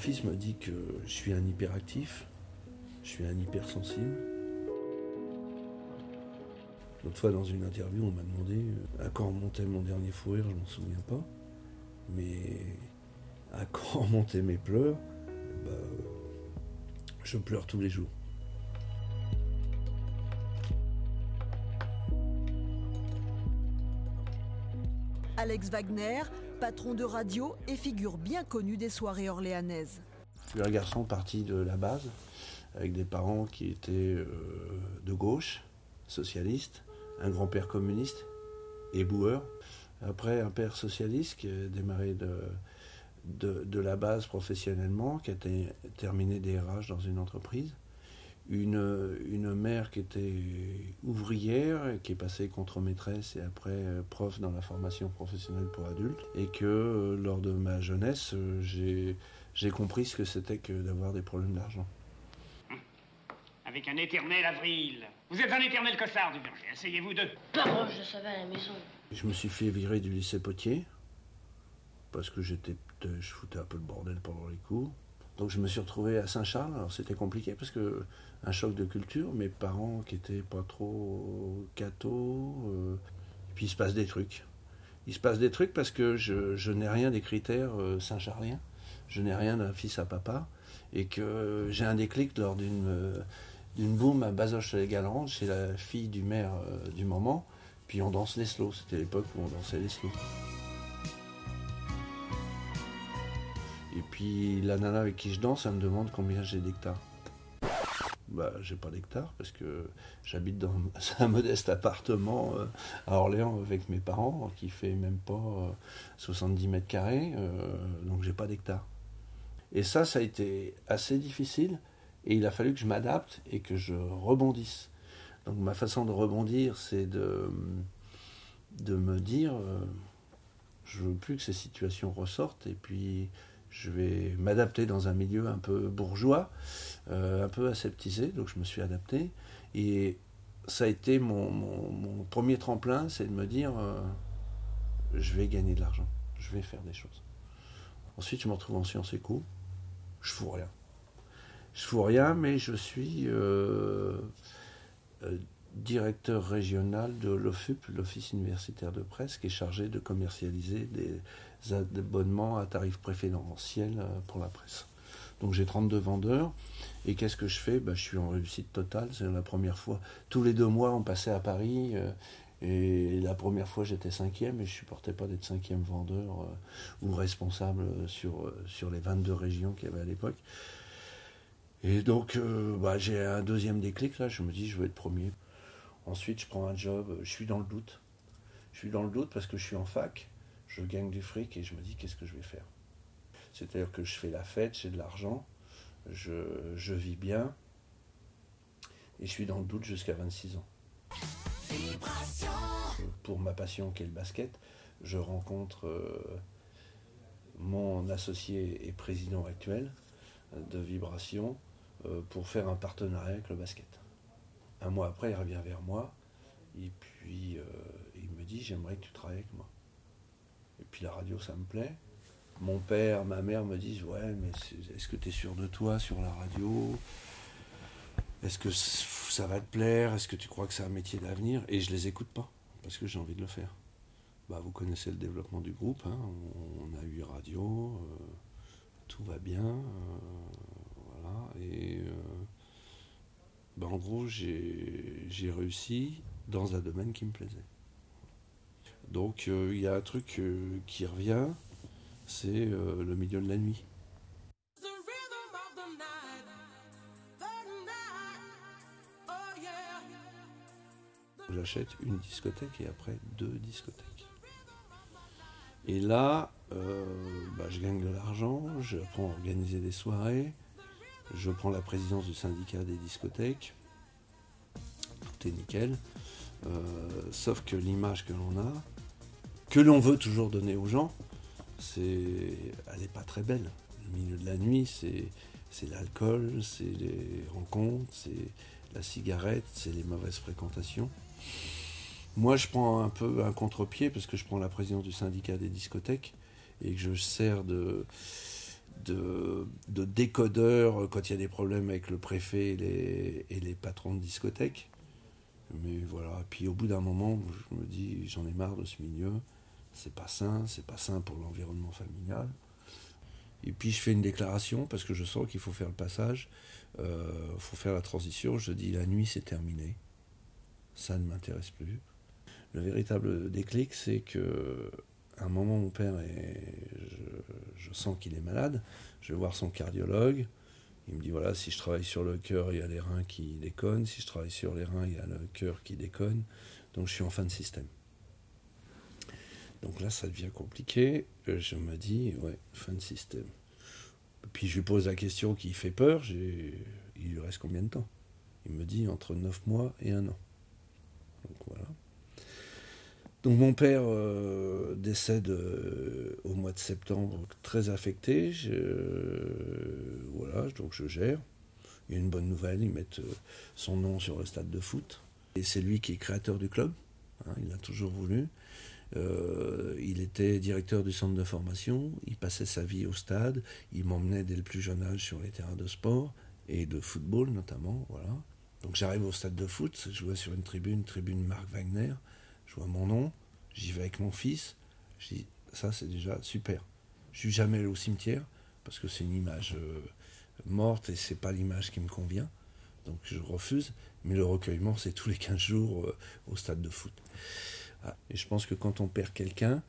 fils me dit que je suis un hyperactif, je suis un hypersensible. L'autre fois, dans une interview, on m'a demandé euh, à quand remontait mon dernier fou rire, je m'en souviens pas. Mais à quand remontaient mes pleurs, bah, je pleure tous les jours. Alex Wagner, patron de radio et figure bien connue des soirées orléanaises. Je suis un garçon parti de la base, avec des parents qui étaient euh, de gauche, socialistes, un grand-père communiste et boueur. Après, un père socialiste qui a démarré de, de, la base professionnellement, qui a terminé DRH dans une entreprise une, une mère qui était ouvrière, qui est passée contre-maîtresse et après euh, prof dans la formation professionnelle pour adultes, et que euh, lors de ma jeunesse, euh, j'ai compris ce que c'était que d'avoir des problèmes d'argent. Avec un éternel avril. Vous êtes un éternel costard du berger, asseyez-vous deux. Pardon, je savais à la maison. Je me suis fait virer du lycée Potier, parce que j'étais, je foutais un peu le bordel pendant les cours. Donc je me suis retrouvé à Saint-Charles. Alors c'était compliqué parce que un choc de culture, mes parents qui étaient pas trop cathos, euh, et puis il se passe des trucs. Il se passe des trucs parce que je, n'ai rien des critères euh, saint-charliens, je n'ai rien d'un fils à papa, et que j'ai un déclic lors d'une euh, d'une boum à Bazoches-les-Galantes chez la fille du maire du moment, puis on danse les slows. C'était l'époque où on dansait les slows. Et puis la nana avec qui je danse, elle me demande combien j'ai d'hectares. Bah, j'ai pas d'hectares parce que j'habite dans un modeste appartement euh, à Orléans avec mes parents qui fait même pas 70 euh, mètres carrés, euh, donc j'ai pas d'hectares. Et ça, ça a été assez difficile et il a fallu que je m'adapte et que je rebondisse. Donc ma façon de rebondir, c'est de, de me dire, je veux plus que ces situations ressortent et puis je vais m'adapter dans un milieu un peu bourgeois, euh, un peu aseptisé, donc je me suis adapté. Et ça a été mon, premier tremplin, c'est de me dire, euh, je vais gagner de l'argent, je vais faire des choses. Ensuite, je me retrouve en sciences éco, je fous rien. Je fous rien, mais je suis euh, directeur régional de l'OFUP, l'Office universitaire de presse, qui est chargé de commercialiser des abonnements à tarif préférentiel euh, pour la presse. Donc j'ai 32 vendeurs. Et qu'est-ce que je fais? Ben, Je suis en réussite totale. C'est la première fois. Tous les deux mois, on passait à Paris. Euh, et la première fois, j'étais cinquième et je supportais pas d'être cinquième vendeur euh, ou responsable sur, sur les 22 régions qu'il y avait à l'époque. Et donc, bah, j'ai un deuxième déclic là. Je me dis, je veux être premier. Ensuite, je prends un job. Je suis dans le doute. Je suis dans le doute parce que je suis en fac je gagne du fric et je me dis qu'est-ce que je vais faire? C'est-à-dire que je fais la fête, j'ai de l'argent, je, vis bien et je suis dans le doute jusqu'à 26 ans. Pour ma passion qui est le basket, je rencontre euh, mon associé et président actuel de Vibration euh, pour faire un partenariat avec le basket. Un mois après, il revient vers moi et puis euh, il me dit j'aimerais que tu travailles avec moi. Et puis la radio, ça me plaît. Mon père, ma mère me disent Ouais, mais est-ce que tu es sûr de toi sur la radio? Est-ce que ça va te plaire? Est-ce que tu crois que c'est un métier d'avenir? Et je les écoute pas, parce que j'ai envie de le faire. Bah, vous connaissez le développement du groupe, hein. on a eu radio, euh, tout va bien, euh, voilà, et bah, en gros j'ai réussi dans un domaine qui me plaisait. Donc euh, il y a un truc euh, qui revient, c'est euh, le milieu de la nuit. J'achète une discothèque et après deux discothèques. Et là, bah, je gagne de l'argent, j'apprends à organiser des soirées, je prends la présidence du syndicat des discothèques, tout est nickel. sauf que l'image que l'on a, que l'on veut toujours donner aux gens, c'est, elle n'est pas très belle. Le milieu de la nuit, c'est, c'est l'alcool, c'est les rencontres, c'est la cigarette, c'est les mauvaises fréquentations. Moi, je prends un peu un contre-pied parce que je prends la présidence du syndicat des discothèques et que je sers de, de, de décodeur quand il y a des problèmes avec le préfet et les, patrons de discothèques. Mais voilà, puis au bout d'un moment, je me dis, j'en ai marre de ce milieu, c'est pas sain, c'est pas sain pour l'environnement familial. Et puis je fais une déclaration parce que je sens qu'il faut faire le passage, il euh, faut faire la transition. Je dis la nuit c'est terminé, ça ne m'intéresse plus. Le véritable déclic, c'est que un moment mon père est, je, sens qu'il est malade. Je vais voir son cardiologue. Il me dit voilà, si je travaille sur le cœur, il y a les reins qui déconnent. Si je travaille sur les reins, il y a le cœur qui déconne. Donc je suis en fin de système. Donc là, ça devient compliqué. Euh, je me dis, ouais, fin de système. Puis je lui pose la question qui fait peur, il lui reste combien de temps? Il me dit entre 9 mois et un an. Donc voilà. Donc mon père euh, décède euh, au mois de septembre, très affecté. voilà, donc je gère. Il y a une bonne nouvelle, ils mettent son nom sur le stade de foot. Et c'est lui qui est créateur du club. Hein, il a toujours voulu. Euh, il était directeur du centre de formation, il passait sa vie au stade, il m'emmenait dès le plus jeune âge sur les terrains de sport et de football notamment. Voilà. Donc j'arrive au stade de foot, je vois sur une tribune, tribune Marc Wagner, je vois mon nom, j'y vais avec mon fils, je dis ça c'est déjà super. Je suis jamais allé au cimetière parce que c'est une image euh, morte et c'est pas l'image qui me convient. Donc je refuse, mais le recueillement c'est tous les 15 jours euh, au stade de foot. Ah, et je pense que quand on perd quelqu'un,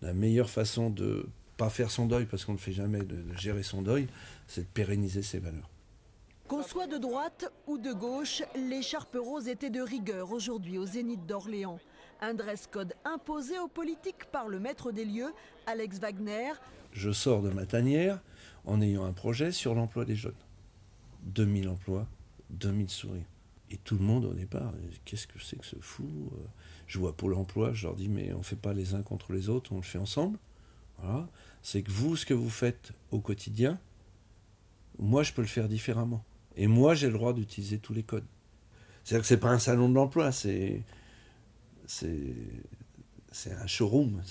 la meilleure façon de pas faire son deuil, parce qu'on ne fait jamais de, gérer son deuil, c'est de pérenniser ses valeurs. Qu'on soit de droite ou de gauche, l'écharpe rose était de rigueur aujourd'hui au Zénith d'Orléans. Un dress code imposé aux politiques par le maître des lieux, Alex Wagner. Je sors de ma tanière en ayant un projet sur l'emploi des jeunes. 2000 emplois, 2000 sourires. Et tout le monde au départ, qu'est-ce que c'est que ce fou Je vois Pôle emploi, je leur dis, mais on ne fait pas les uns contre les autres, on le fait ensemble. Voilà. C'est que vous, ce que vous faites au quotidien, moi, je peux le faire différemment. Et moi, j'ai le droit d'utiliser tous les codes. C'est-à-dire que ce n'est pas un salon de l'emploi, c'est, c'est, un showroom.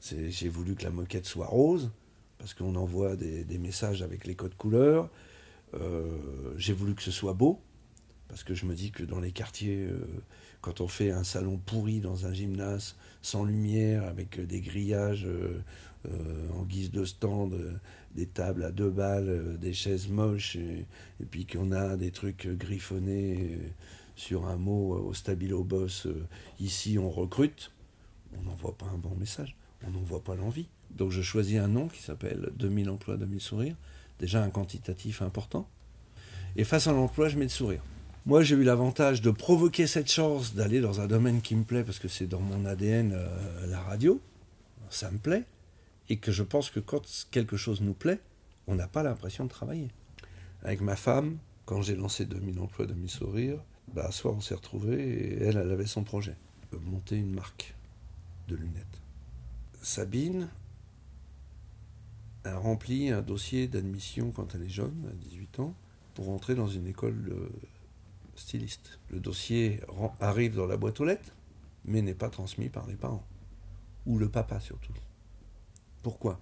J'ai voulu que la moquette soit rose, parce qu'on envoie des, des, messages avec les codes couleurs. Euh, j'ai voulu que ce soit beau, parce que je me dis que dans les quartiers, euh, quand on fait un salon pourri dans un gymnase, sans lumière, avec des grillages euh, en guise de stand, des tables à deux balles, des chaises moches, et, puis qu'on a des trucs griffonnés sur un mot au stabilo boss, ici on recrute, on n'envoie pas un bon message, on n'envoie pas l'envie. Donc je choisis un nom qui s'appelle 2000 emplois, 2000 sourires, déjà un quantitatif important. Et face à l'emploi, je mets le sourire. Moi, j'ai eu l'avantage de provoquer cette chance d'aller dans un domaine qui me plaît, parce que c'est dans mon ADN euh, la radio, ça me plaît, et que je pense que quand quelque chose nous plaît, on n'a pas l'impression de travailler. Avec ma femme, quand j'ai lancé 2000 emplois, 2000 sourires, bah, soir on s'est retrouvés et elle, elle avait son projet, monter une marque de lunettes. Sabine a rempli un dossier d'admission quand elle est jeune, à 18 ans, pour entrer dans une école de styliste. Le dossier arrive dans la boîte aux lettres, mais n'est pas transmis par les parents. Ou le papa surtout. Pourquoi?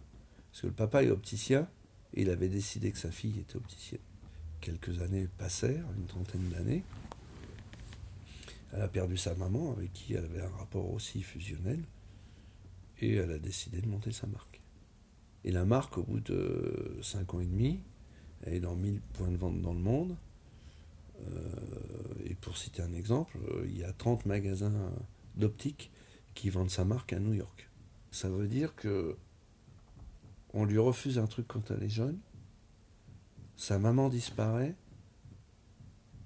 Parce que le papa est opticien et il avait décidé que sa fille était opticienne. Quelques années passèrent, une trentaine d'années. Elle a perdu sa maman, avec qui elle avait un rapport aussi fusionnel, et elle a décidé de monter sa marque. Et la marque, au bout de cinq ans et demi, elle est dans 1000 points de vente dans le monde. Euh, et pour citer un exemple, euh, il y a 30 magasins d'optique qui vendent sa marque à New York. Ça veut dire que on lui refuse un truc quand elle est jeune, sa maman disparaît,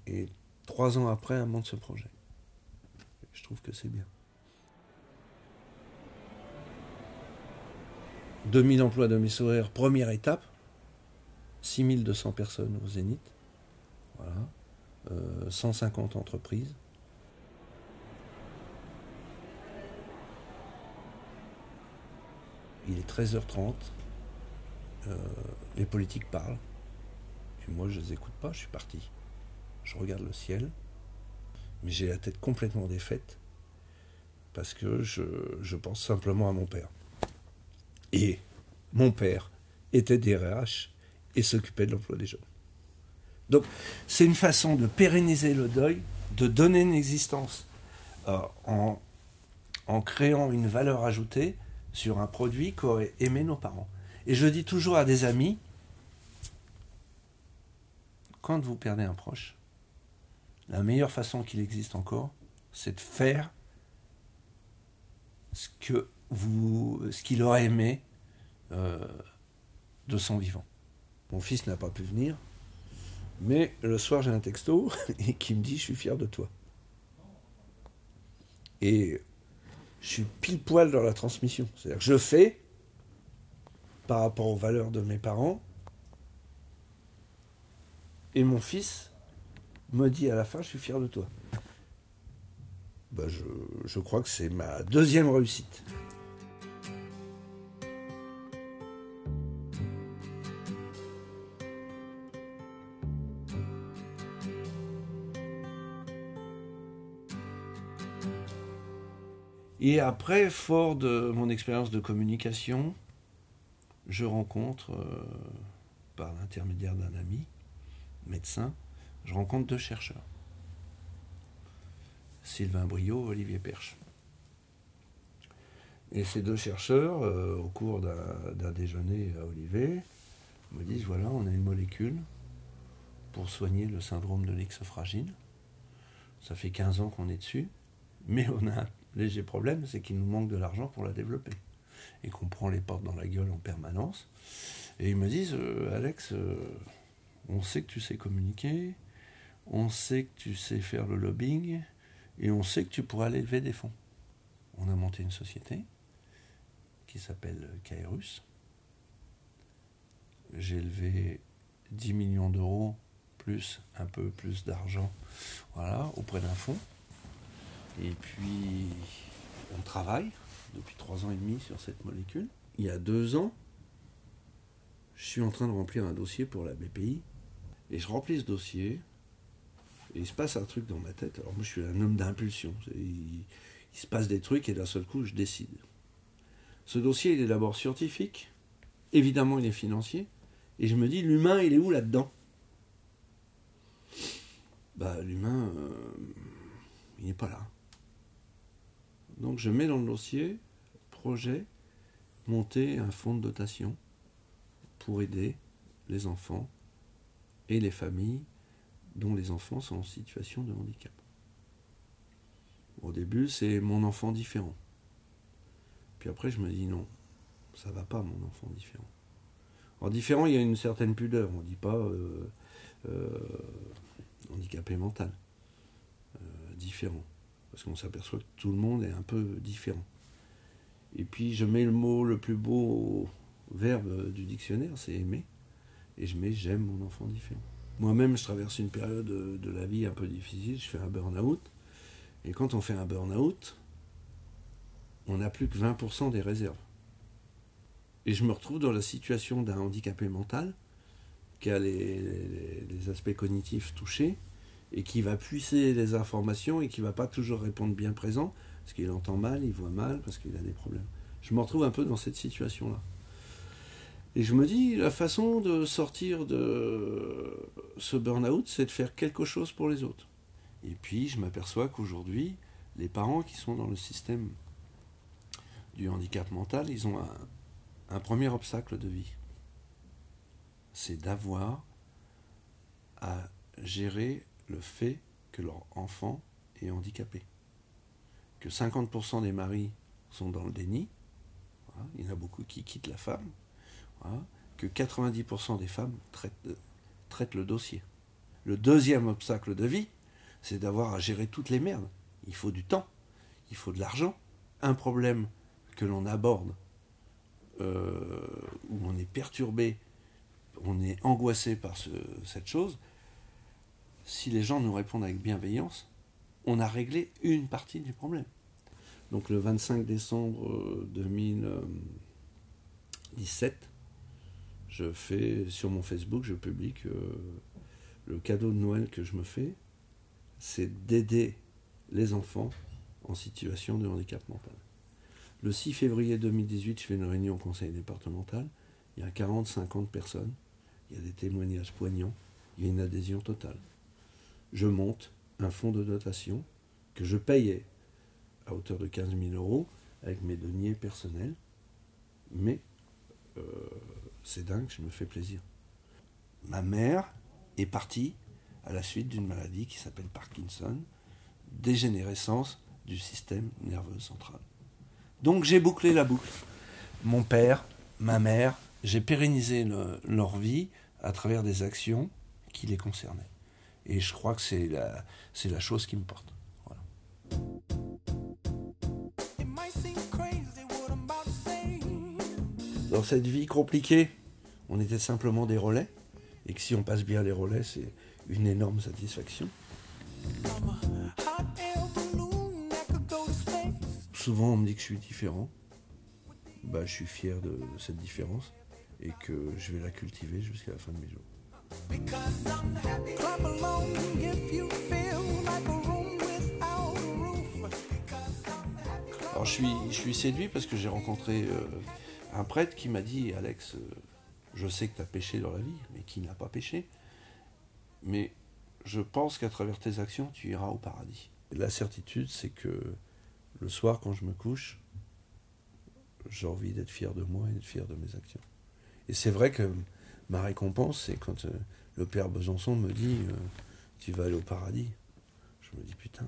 et trois ans après, elle monte ce projet. Je trouve que c'est bien. 2000 emplois de mes sourires, première étape. 6200 personnes au Zénith. Voilà. 150 euh, entreprises. Il est 13h30. Euh, les politiques parlent. Et moi, je ne les écoute pas, je suis parti. Je regarde le ciel. Mais j'ai la tête complètement défaite. Parce que je, pense simplement à mon père. Et mon père, était DRH et s'occupait de l'emploi des jeunes. Donc c'est une façon de pérenniser le deuil, de donner une existence euh, en, en créant une valeur ajoutée sur un produit qu'auraient aimé nos parents. Et je dis toujours à des amis, quand vous perdez un proche, la meilleure façon qu'il existe encore, c'est de faire ce que vous, ce qu'il aurait aimé euh, de son vivant. Mon fils n'a pas pu venir, mais le soir j'ai un texto et qui me dit je suis fier de toi. Et je suis pile poil dans la transmission. C'est-à-dire que je fais par rapport aux valeurs de mes parents. Et mon fils me dit à la fin, je suis fier de toi. Je, je crois que c'est ma deuxième réussite. Et après, fort de mon expérience de communication, je rencontre, euh, par l'intermédiaire d'un ami, médecin, je rencontre deux chercheurs. Sylvain Brio, Olivier Perche. Et ces deux chercheurs, euh, au cours d'un déjeuner à Olivier, me disent, voilà, on a une molécule pour soigner le syndrome de l'ex fragile. Ça fait 15 ans qu'on est dessus, mais on a un léger problème, c'est qu'il nous manque de l'argent pour la développer. Et qu'on prend les portes dans la gueule en permanence. Et ils me disent, euh, Alex, euh, on sait que tu sais communiquer, on sait que tu sais faire le lobbying, et on sait que tu pourras aller lever des fonds. On a monté une société qui s'appelle Kairus. J'ai levé 10 millions d'euros plus un peu plus d'argent voilà, auprès d'un fonds. Et puis, on travaille depuis trois ans et demi sur cette molécule. Il y a deux ans, je suis en train de remplir un dossier pour la BPI. Et je remplis ce dossier. Et il se passe un truc dans ma tête. Alors moi, je suis un homme d'impulsion. Il, se passe des trucs et d'un seul coup, je décide. Ce dossier, il est d'abord scientifique. Évidemment, il est financier. Et je me dis, l'humain, il est où là-dedans? Bah, l'humain, euh, il n'est pas là. Donc je mets dans le dossier projet monter un fonds de dotation pour aider les enfants et les familles dont les enfants sont en situation de handicap. Au début, c'est mon enfant différent. Puis après, je me dis non, ça va pas, mon enfant différent. En différent, il y a une certaine pudeur. On ne dit pas euh, euh, handicapé mental. Euh, différent parce qu'on s'aperçoit que tout le monde est un peu différent. Et puis je mets le mot le plus beau verbe du dictionnaire, c'est aimer, et je mets j'aime mon enfant différent. Moi-même, je traverse une période de la vie un peu difficile, je fais un burn-out, et quand on fait un burn-out, on n'a plus que 20% des réserves. Et je me retrouve dans la situation d'un handicapé mental qui a les, aspects cognitifs touchés, et qui va puiser les informations et qui va pas toujours répondre bien présent, parce qu'il entend mal, il voit mal, parce qu'il a des problèmes. Je me retrouve un peu dans cette situation-là. Et je me dis, la façon de sortir de ce burn-out, c'est de faire quelque chose pour les autres. Et puis, je m'aperçois qu'aujourd'hui, les parents qui sont dans le système du handicap mental, ils ont un, premier obstacle de vie. C'est d'avoir à gérer le fait que leur enfant est handicapé. Que 50% des maris sont dans le déni, il y en a beaucoup qui quittent la femme, que 90% des femmes traitent, euh, traitent le dossier. Le deuxième obstacle de vie, c'est d'avoir à gérer toutes les merdes. Il faut du temps, il faut de l'argent. Un problème que l'on aborde, euh, où on est perturbé, on est angoissé par cette chose, si les gens nous répondent avec bienveillance, on a réglé une partie du problème. Donc le 25 décembre 2017, euh, je fais sur mon Facebook, je publie que le cadeau de Noël que je me fais, c'est d'aider les enfants en situation de handicap mental. Le 6 février 2018, je fais une réunion au conseil départemental. il y a 40-50 personnes, il y a des témoignages poignants, il y a une adhésion totale. Je monte un fonds de dotation que je payais à hauteur de 15 000 euros avec mes deniers personnels, mais euh, c'est dingue, je me fais plaisir. Ma mère est partie à la suite d'une maladie qui s'appelle Parkinson, dégénérescence du système nerveux central. Donc j'ai bouclé la boucle. Mon père, ma mère, j'ai pérennisé leur vie à travers des actions qui les concernaient. Et je crois que c'est la, c'est la chose qui me porte. Dans cette vie compliquée, on était simplement des relais. Et que si on passe bien les relais, c'est une énorme satisfaction. Souvent on me dit que je suis différent. Bah, je suis fier de cette différence et que je vais la cultiver jusqu'à la fin de mes jours. Alors je suis, je suis séduit parce que j'ai rencontré euh, un prêtre qui m'a dit Alex, euh, je sais que tu as péché dans la vie, mais qui n'a pas péché Mais je pense qu'à travers tes actions, tu iras au paradis. la certitude, c'est que le soir, quand je me couche, j'ai envie d'être fier de moi et d'être fier de mes actions. Et c'est vrai que ma récompense, c'est quand euh, le père Besançon me dit euh, Tu vas aller au paradis. Je me dis Putain,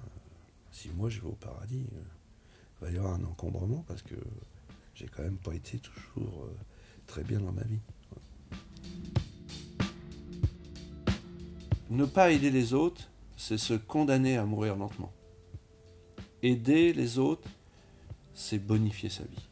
si moi je vais au paradis, il va y avoir un encombrement parce que j'ai quand même pas été toujours très bien dans ma vie. Ne pas aider les autres, c'est se condamner à mourir lentement. Aider les autres, c'est bonifier sa vie.